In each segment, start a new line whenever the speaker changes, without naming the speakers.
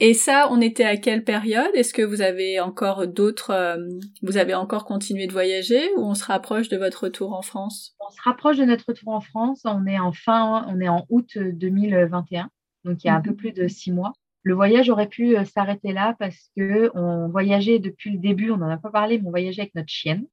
Et ça, on était à quelle période? Est-ce que vous avez encore d'autres, euh, vous avez encore continué de voyager ou on se rapproche de votre retour en France?
On se rapproche de notre retour en France. On est en fin, on est en août 2021, donc il y a un peu mhm. plus de six mois. Le voyage aurait pu euh, s'arrêter là parce que on voyageait depuis le début. On n'en a pas parlé, mais on voyageait avec notre chienne.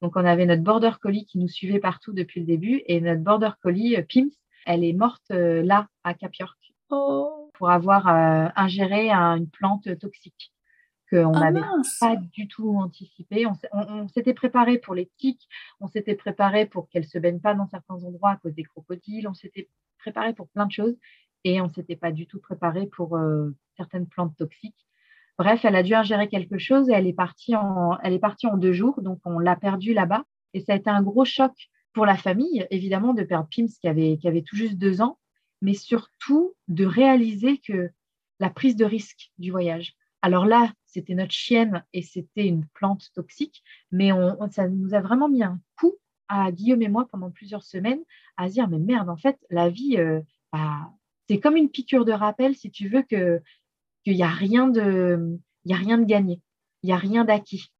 Donc on avait notre border collie qui nous suivait partout depuis le début et notre border collie euh, Pims, elle est morte là à Cap York. Oh pour avoir euh, ingéré une plante toxique qu'on ah, n'avait pas du tout anticipé. On, s'était préparé pour les tiques, on s'était préparé pour qu'elle se baigne pas dans certains endroits à cause des crocodiles, on s'était préparé pour plein de choses et on s'était pas du tout préparé pour euh, certaines plantes toxiques. Bref, elle a dû ingérer quelque chose et elle est partie en, elle est partie en deux jours, donc on l'a perdue là-bas et ça a été un gros choc pour la famille, évidemment, de perdre Pims qui avait, qui avait tout juste deux ans mais surtout de réaliser que la prise de risque du voyage. Alors là, c'était notre chienne et c'était une plante toxique, mais ça nous a vraiment mis un coup à Guillaume et moi pendant plusieurs semaines à se dire mais merde, en fait, la vie, euh, bah, c'est comme une piqûre de rappel si tu veux que qu'il n'y a rien de, il y a rien de gagné, il n'y a rien d'acquis.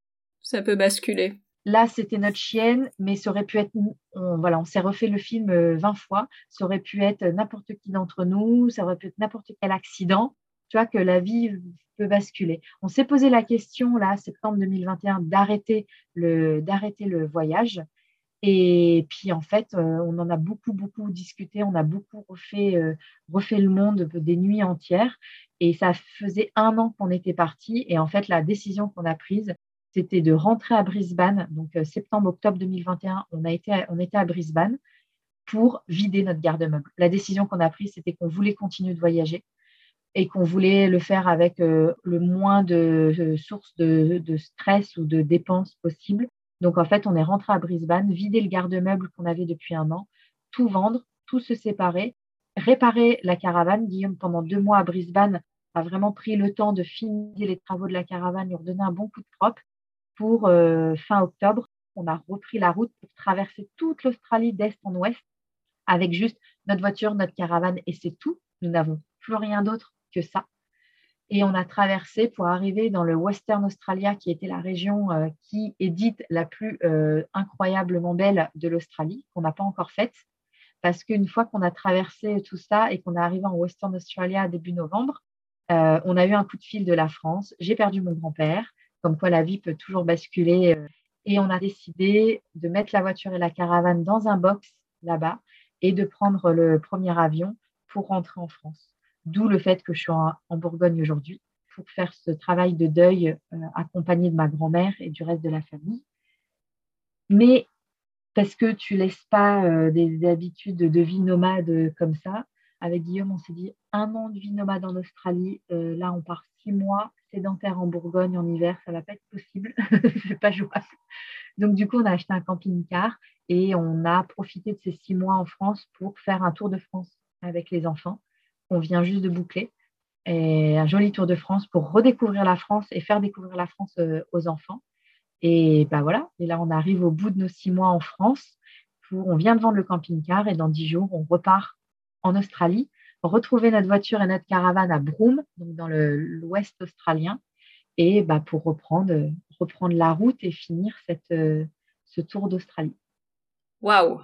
Ça peut basculer.
Là, c'était notre chienne, mais ça aurait pu être, on, voilà, on s'est refait le film 20 euh, fois. Ça aurait pu être n'importe qui d'entre nous, ça aurait pu être n'importe quel accident. Tu vois que la vie peut basculer. On s'est posé la question là, septembre 2021, d'arrêter le, d'arrêter le voyage. Et puis en fait, euh, on en a beaucoup, beaucoup discuté. On a beaucoup refait, euh, refait le monde des nuits entières. Et ça faisait un an qu'on était parti. Et en fait, la décision qu'on a prise, c'était de rentrer à Brisbane. Donc, euh, septembre-octobre 2021, on, a été on était à Brisbane pour vider notre garde-meuble. La décision qu'on a prise, c'était qu'on voulait continuer de voyager et qu'on voulait le faire avec euh, le moins de sources de, stress ou de dépenses possibles. Donc, en fait, on est rentré à Brisbane, vider le garde-meuble qu'on avait depuis un an, tout vendre, tout se séparer, réparer la caravane. Guillaume, pendant deux mois à Brisbane, a vraiment pris le temps de finir les travaux de la caravane, lui redonner un bon coup de propre pour euh, fin octobre, on a repris la route pour traverser toute l'Australie d'est en ouest avec juste notre voiture, notre caravane et c'est tout. Nous n'avons plus rien d'autre que ça. Et on a traversé pour arriver dans le Western Australia, qui était la région euh, qui édite la plus euh, incroyablement belle de l'Australie, qu'on n'a pas encore faite. Parce qu'une fois qu'on a traversé tout ça et qu'on est arrivé en Western Australia début novembre, on a eu un coup de fil de la France. J'ai perdu mon grand-père comme quoi la vie peut toujours basculer. Euh, et on a décidé de mettre la voiture et la caravane dans un box là-bas et de prendre le premier avion pour rentrer en France. D'où le fait que je suis en, Bourgogne aujourd'hui pour faire ce travail de deuil euh, accompagné de ma grand-mère et du reste de la famille. Mais parce que tu laisses pas euh, des, habitudes de vie nomade comme ça. Avec Guillaume, on s'est dit un an de vie nomade en Australie. là, on part six mois sédentaire en Bourgogne en hiver, ça va pas être possible, c'est pas jouable. Donc du coup, on a acheté un camping-car et on a profité de ces six mois en France pour faire un tour de France avec les enfants. On vient juste de boucler un joli tour de France pour redécouvrir la France et faire découvrir la France euh, aux enfants. Et ben voilà, et là on arrive au bout de nos six mois en France. On vient de vendre le camping-car et dans dix jours on repart en Australie retrouver notre voiture et notre caravane à Broome, donc dans l'ouest australien, et bah, pour reprendre, reprendre la route et finir cette, euh, ce tour d'Australie.
Waouh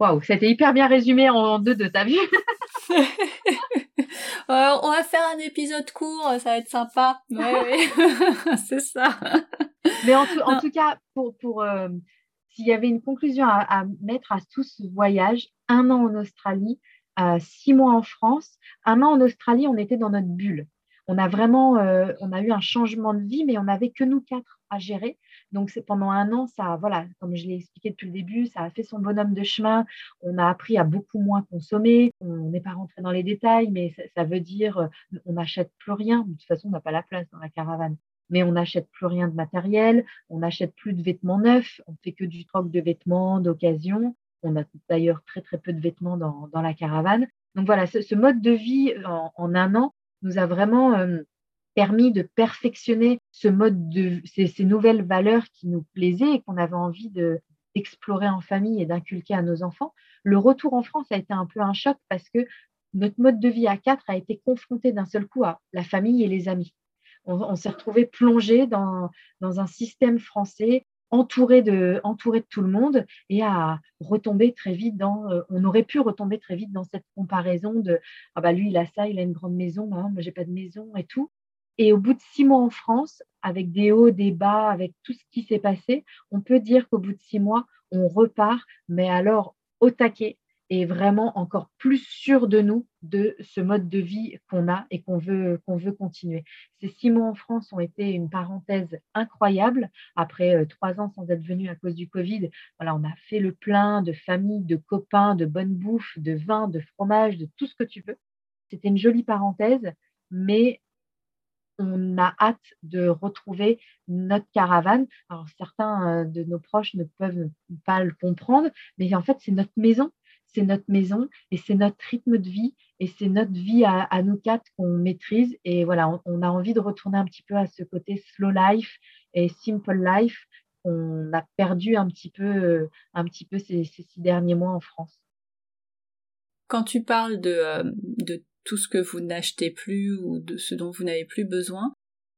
Waouh, c'était hyper bien résumé en deux de ta vie.
on va faire un épisode court, ça va être sympa. Oui, c'est ça.
Mais en tout, cas, pour, pour euh, s'il y avait une conclusion à, à, mettre à tout ce voyage, un an en Australie, six mois en France, un an en Australie, on était dans notre bulle. On a vraiment, euh, on a eu un changement de vie, mais on n'avait que nous quatre à gérer. Donc pendant un an, ça, voilà, comme je l'ai expliqué depuis le début, ça a fait son bonhomme de chemin. On a appris à beaucoup moins consommer. On n'est pas rentré dans les détails, mais ça, veut dire euh, on n'achète plus rien. De toute façon, on n'a pas la place dans la caravane mais on n'achète plus rien de matériel, on n'achète plus de vêtements neufs, on fait que du troc de vêtements d'occasion. On a d'ailleurs très très peu de vêtements dans, la caravane. Donc voilà, ce, mode de vie en, un an nous a vraiment euh, permis de perfectionner ce mode de ces, nouvelles valeurs qui nous plaisaient et qu'on avait envie d'explorer en famille et d'inculquer à nos enfants. Le retour en France a été un peu un choc parce que notre mode de vie à quatre a été confronté d'un seul coup à la famille et les amis. On, s'est retrouvé plongé dans, dans un système français entouré de, tout le monde et à retomber très vite dans, euh, on aurait pu retomber très vite dans cette comparaison de, ah bah lui il a ça, il a une grande maison, bah, moi j'ai pas de maison et tout. Et au bout de six mois en France, avec des hauts, des bas, avec tout ce qui s'est passé, on peut dire qu'au bout de six mois, on repart, mais alors au taquet, et vraiment encore plus sûr de nous, de ce mode de vie qu'on a et qu'on veut, qu'on veut continuer. Ces six mois en France ont été une parenthèse incroyable. Après euh, trois ans sans être venu à cause du Covid, voilà, on a fait le plein de familles, de copains, de bonne bouffe, de vin, de fromage, de tout ce que tu veux. C'était une jolie parenthèse, mais on a hâte de retrouver notre caravane. Alors certains euh, de nos proches ne peuvent pas le comprendre, mais en fait c'est notre maison c'est notre maison et c'est notre rythme de vie et c'est notre vie à, nous quatre qu'on maîtrise. Et voilà, on, a envie de retourner un petit peu à ce côté slow life et simple life qu'on a perdu un petit peu, euh, un petit peu ces, six derniers mois en France.
Quand tu parles de, euh, de tout ce que vous n'achetez plus ou de ce dont vous n'avez plus besoin,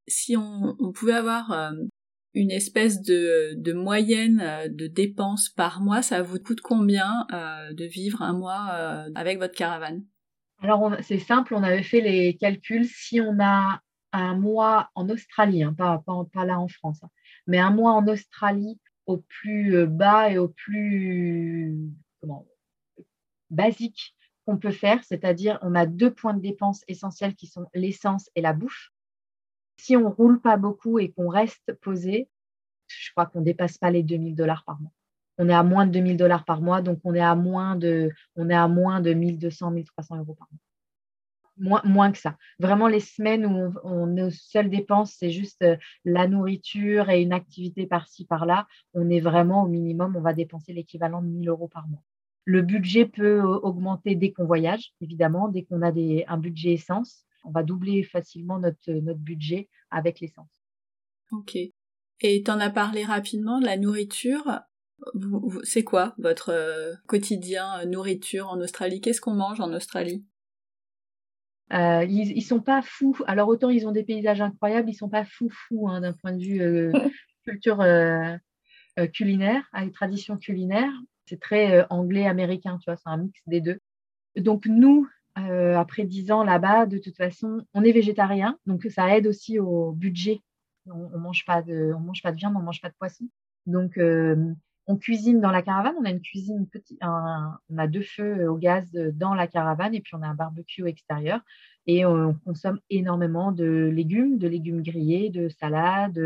si on, pouvait avoir euh, une espèce de, moyenne euh, de dépenses par mois, ça vous coûte combien euh, de vivre un mois euh, avec votre caravane?
Alors c'est simple, on avait fait les calculs. Si on a un mois en Australie, hein, pas, là en France, hein, mais un mois en Australie au plus bas et au plus basique qu'on peut faire, c'est-à-dire on a deux points de dépenses essentiels qui sont l'essence et la bouffe si on roule pas beaucoup et qu'on reste posé, je crois qu'on dépasse pas les 2000 dollars par mois. On est à moins de 2000 dollars par mois, donc on est à moins de, on est à moins de 1200, 1300 euros par mois. Moins, moins que ça. Vraiment, les semaines où on, nos seules dépenses, c'est juste euh, la nourriture et une activité par-ci, par-là, on est vraiment au minimum, on va dépenser l'équivalent de 1000 euros par mois. Le budget peut augmenter dès qu'on voyage, évidemment, dès qu'on a des, un budget essence on va doubler facilement notre, notre budget avec l'essence.
Ok. Et tu en as parlé rapidement de la nourriture. C'est quoi votre euh, quotidien euh, nourriture en Australie? Qu'est-ce qu'on mange en Australie?
Euh, ils, sont pas fous. Alors autant ils ont des paysages incroyables, ils sont pas fous fous hein, d'un point de vue culture culinaire, avec tradition culinaire. C'est très anglais américain, tu vois, c'est un mix des deux. Donc nous, euh, après dix ans là-bas, de toute façon, on est végétarien, donc ça aide aussi au budget. On, on mange pas de, mange pas de viande, on mange pas de poisson. Donc, euh, on cuisine dans la caravane. On a une cuisine on a deux feux au gaz dans la caravane et puis on a un barbecue extérieur. Et on consomme énormément de légumes, de légumes grillés, de salades,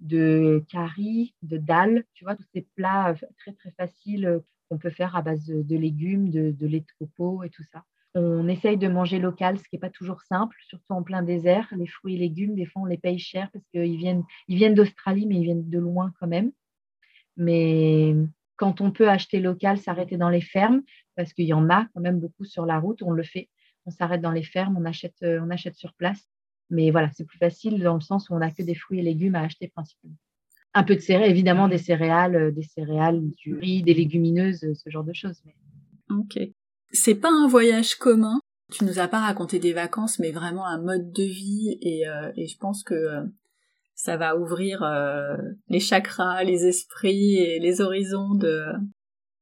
de, curry, de dalles. Tu vois, tous ces plats très très faciles qu'on peut faire à base de, légumes, de, de lait de coco et tout ça. On essaye de manger local, ce qui n'est pas toujours simple, surtout en plein désert. Les fruits et légumes, des fois, on les paye cher parce qu'ils viennent, ils viennent d'Australie, mais ils viennent de loin quand même. Mais quand on peut acheter local, s'arrêter dans les fermes, parce qu'il y en a quand même beaucoup sur la route, on le fait. On s'arrête dans les fermes, on achète, euh, sur place. Mais voilà, c'est plus facile dans le sens où on n'a que des fruits et légumes à acheter principalement. Un peu de céréales, évidemment des céréales, euh, des céréales, du riz, des légumineuses, ce genre de choses.
C'est pas un voyage commun. Tu nous as pas raconté des vacances, mais vraiment un mode de vie et, euh, je pense que euh, ça va ouvrir euh, les chakras, les esprits et les horizons de,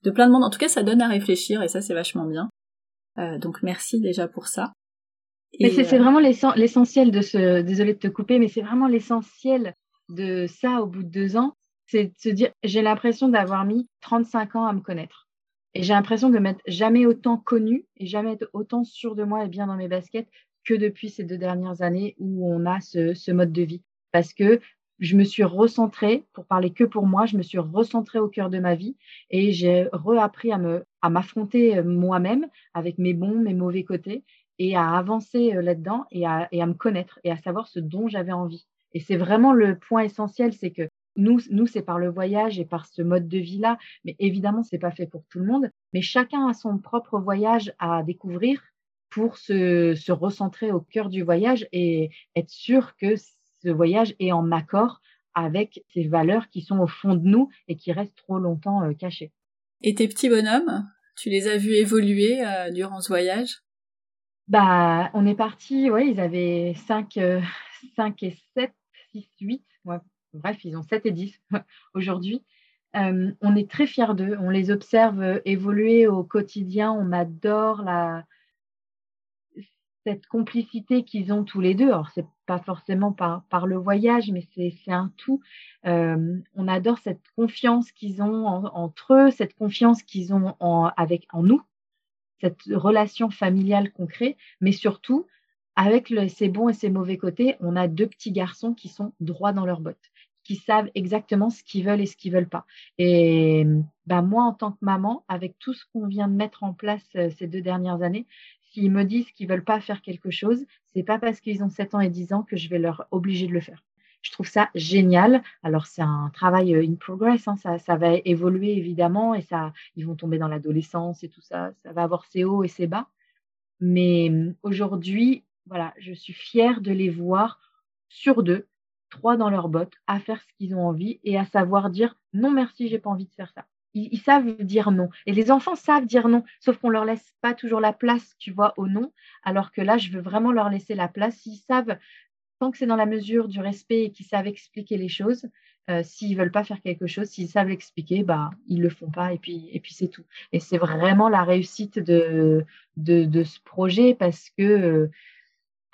de plein de monde. En tout cas, ça donne à réfléchir et ça, c'est vachement bien. donc merci déjà pour ça.
mais c'est vraiment l'essentiel de ce, désolé de te couper, mais c'est vraiment l'essentiel de ça au bout de deux ans, c'est de se dire, j'ai l'impression d'avoir mis 35 ans à me connaître. Et j'ai l'impression de m'être jamais autant connue et jamais être autant sûre de moi et bien dans mes baskets que depuis ces deux dernières années où on a ce, mode de vie. Parce que je me suis recentrée, pour parler que pour moi, je me suis recentrée au cœur de ma vie et j'ai reappris à m'affronter euh, moi-même avec mes bons, mes mauvais côtés et à avancer euh, là-dedans et à me connaître et à savoir ce dont j'avais envie. Et c'est vraiment le point essentiel, c'est que nous, nous c'est par le voyage et par ce mode de vie-là, mais évidemment, c'est pas fait pour tout le monde. Mais chacun a son propre voyage à découvrir pour se, se recentrer au cœur du voyage et être sûr que ce voyage est en accord avec ces valeurs qui sont au fond de nous et qui restent trop longtemps euh, cachées.
Et tes petits bonhommes, tu les as vus évoluer euh, durant ce voyage?
Bah, on est parti, ouais, ils avaient 5, 5 et 7, 6, 8. Bref, ils ont 7 et 10 aujourd'hui. on est très fiers d'eux, on les observe évoluer au quotidien, on adore cette complicité qu'ils ont tous les deux. Alors, c'est pas forcément par, le voyage, mais c'est un tout. on adore cette confiance qu'ils ont entre eux, cette confiance qu'ils ont en, avec, en nous, cette relation familiale qu'on crée, mais surtout, avec le, ses bons et ses mauvais côtés, on a deux petits garçons qui sont droits dans leurs bottes, qui savent exactement ce qu'ils veulent et ce qu'ils veulent pas. Et ben moi, en tant que maman, avec tout ce qu'on vient de mettre en place euh, ces deux dernières années, s'ils me disent qu'ils veulent pas faire quelque chose, c'est pas parce qu'ils ont 7 ans et 10 ans que je vais leur obliger de le faire. Je trouve ça génial. Alors c'est un travail euh, in progress, hein. ça, ça, va évoluer évidemment et ça, ils vont tomber dans l'adolescence et tout ça. Ça va avoir ses hauts et ses bas. Mais hum, aujourd'hui, voilà, je suis fière de les voir sur deux, trois dans leurs bottes, à faire ce qu'ils ont envie et à savoir dire non merci, j'ai pas envie de faire ça. Ils, savent dire non. Et les enfants savent dire non, sauf qu'on leur laisse pas toujours la place, tu vois, au non. Alors que là, je veux vraiment leur laisser la place. Ils savent, tant que c'est dans la mesure du respect et qu'ils savent expliquer les choses, euh, s'ils veulent pas faire quelque chose, s'ils savent l'expliquer, bah ils le font pas et puis et puis c'est tout. Et c'est vraiment la réussite de, de, ce projet parce que euh,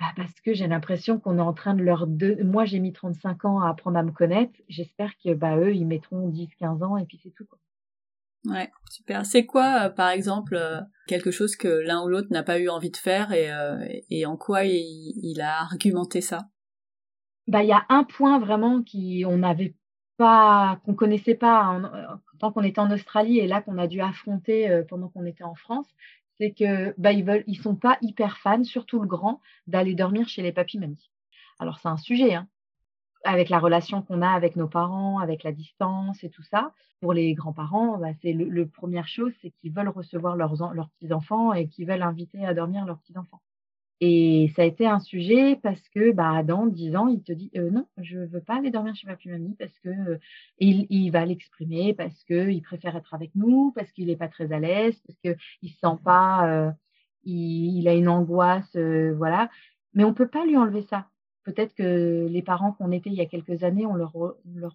bah parce que j'ai l'impression qu'on est en train de leur moi j'ai mis 35 ans à apprendre à me connaître, j'espère que bah eux ils mettront 10 15 ans et puis c'est tout quoi.
Ouais, super. C'est quoi, euh, par exemple, euh, quelque chose que l'un ou l'autre n'a pas eu envie de faire et, euh, et en quoi il, a argumenté ça?
Bah, il y a un point vraiment qui on n'avait pas, qu'on connaissait pas tant qu'on était en Australie et là qu'on a dû affronter pendant qu'on était en France, c'est que bah ils veulent, ils sont pas hyper fans, surtout le grand, d'aller dormir chez les papis mamies. Alors c'est un sujet, hein avec la relation qu'on a avec nos parents, avec la distance et tout ça. Pour les grands-parents, bah, c'est le, première chose, c'est qu'ils veulent recevoir leurs, leurs petits-enfants et qu'ils veulent inviter à dormir leurs petits-enfants. Et ça a été un sujet parce que bah, dans 10 ans, il te dit euh, non, je veux pas aller dormir chez papy mamie parce que euh, il, va l'exprimer, parce qu'il préfère être avec nous, parce qu'il n'est pas très à l'aise, parce qu'il ne se sent pas, euh, il, a une angoisse, voilà. Mais on peut pas lui enlever ça peut-être que les parents qu'on était il y a quelques années, on leur,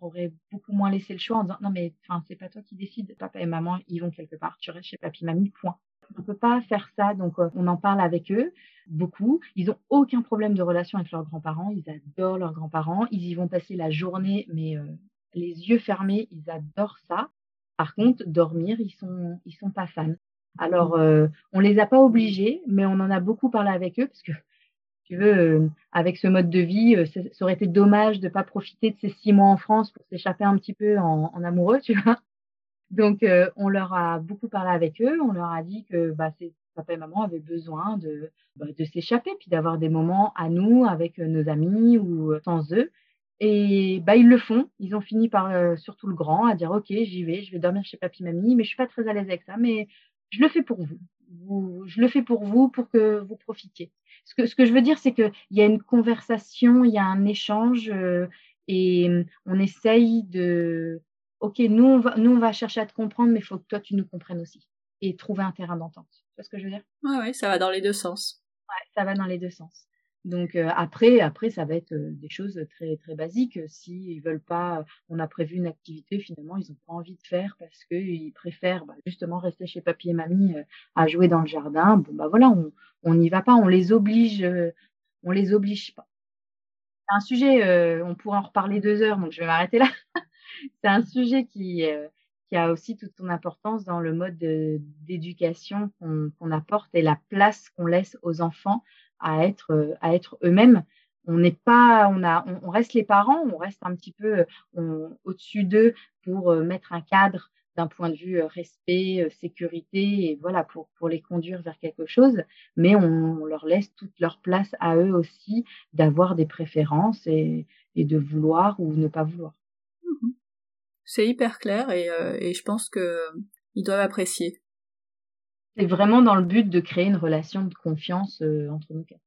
aurait beaucoup moins laissé le choix en disant non mais c'est pas toi qui décides, papa et maman ils vont quelque part, tu restes chez papy mamie point. On peut pas faire ça, donc euh, on en parle avec eux beaucoup. Ils ont aucun problème de relation avec leurs grands-parents, ils adorent leurs grands-parents, ils y vont passer la journée mais euh, les yeux fermés, ils adorent ça. Par contre, dormir, ils sont ils sont pas fans. Alors, euh, on les a pas obligés, mais on en a beaucoup parlé avec eux parce que tu veux, euh, avec ce mode de vie, euh, ça, aurait été dommage de ne pas profiter de ces six mois en France pour s'échapper un petit peu en, en, amoureux, tu vois. Donc, euh, on leur a beaucoup parlé avec eux. On leur a dit que bah, papa et maman avaient besoin de, bah, de s'échapper, puis d'avoir des moments à nous avec nos amis ou sans eux. Et bah, ils le font. Ils ont fini par, surtout le grand, à dire, OK, j'y vais, je vais dormir chez papy, mamie, mais je suis pas très à l'aise avec ça, mais je le fais pour vous. Je le fais pour vous, pour que vous profitiez ce que, ce que je veux dire, c'est qu'il y a une conversation, il y a un échange euh, et on essaye de. Ok, nous on, va, nous, on va chercher à te comprendre, mais il faut que toi, tu nous comprennes aussi et trouver un terrain d'entente. Tu vois ce que je veux dire?
Oui, ouais, ça va dans les deux sens.
Ouais, ça va dans les deux sens. Donc euh, après, après, ça va être euh, des choses très très basiques. S'ils ils veulent pas, on a prévu une activité, finalement, ils ont pas envie de faire parce qu'ils préfèrent bah, justement rester chez papy et mamie à jouer dans le jardin. Bon bah voilà, on, on n'y va pas, on les oblige, euh, on les oblige pas. C'est un sujet, euh, on pourrait en reparler deux heures, donc je vais m'arrêter là. c'est un sujet qui, euh, qui a aussi toute son importance dans le mode d'éducation qu'on apporte et la place qu'on laisse aux enfants à être, être eux-mêmes. On n'est pas, on reste les parents, on reste un petit peu au-dessus d'eux pour mettre un cadre, d'un point de vue respect, sécurité, et voilà, pour, les conduire vers quelque chose, mais on, leur laisse toute leur place à eux aussi d'avoir des préférences et, de vouloir ou ne pas vouloir.
C'est hyper clair et, et je pense que ils doivent apprécier.
C'est vraiment dans le but de créer une relation de confiance entre nous quatre.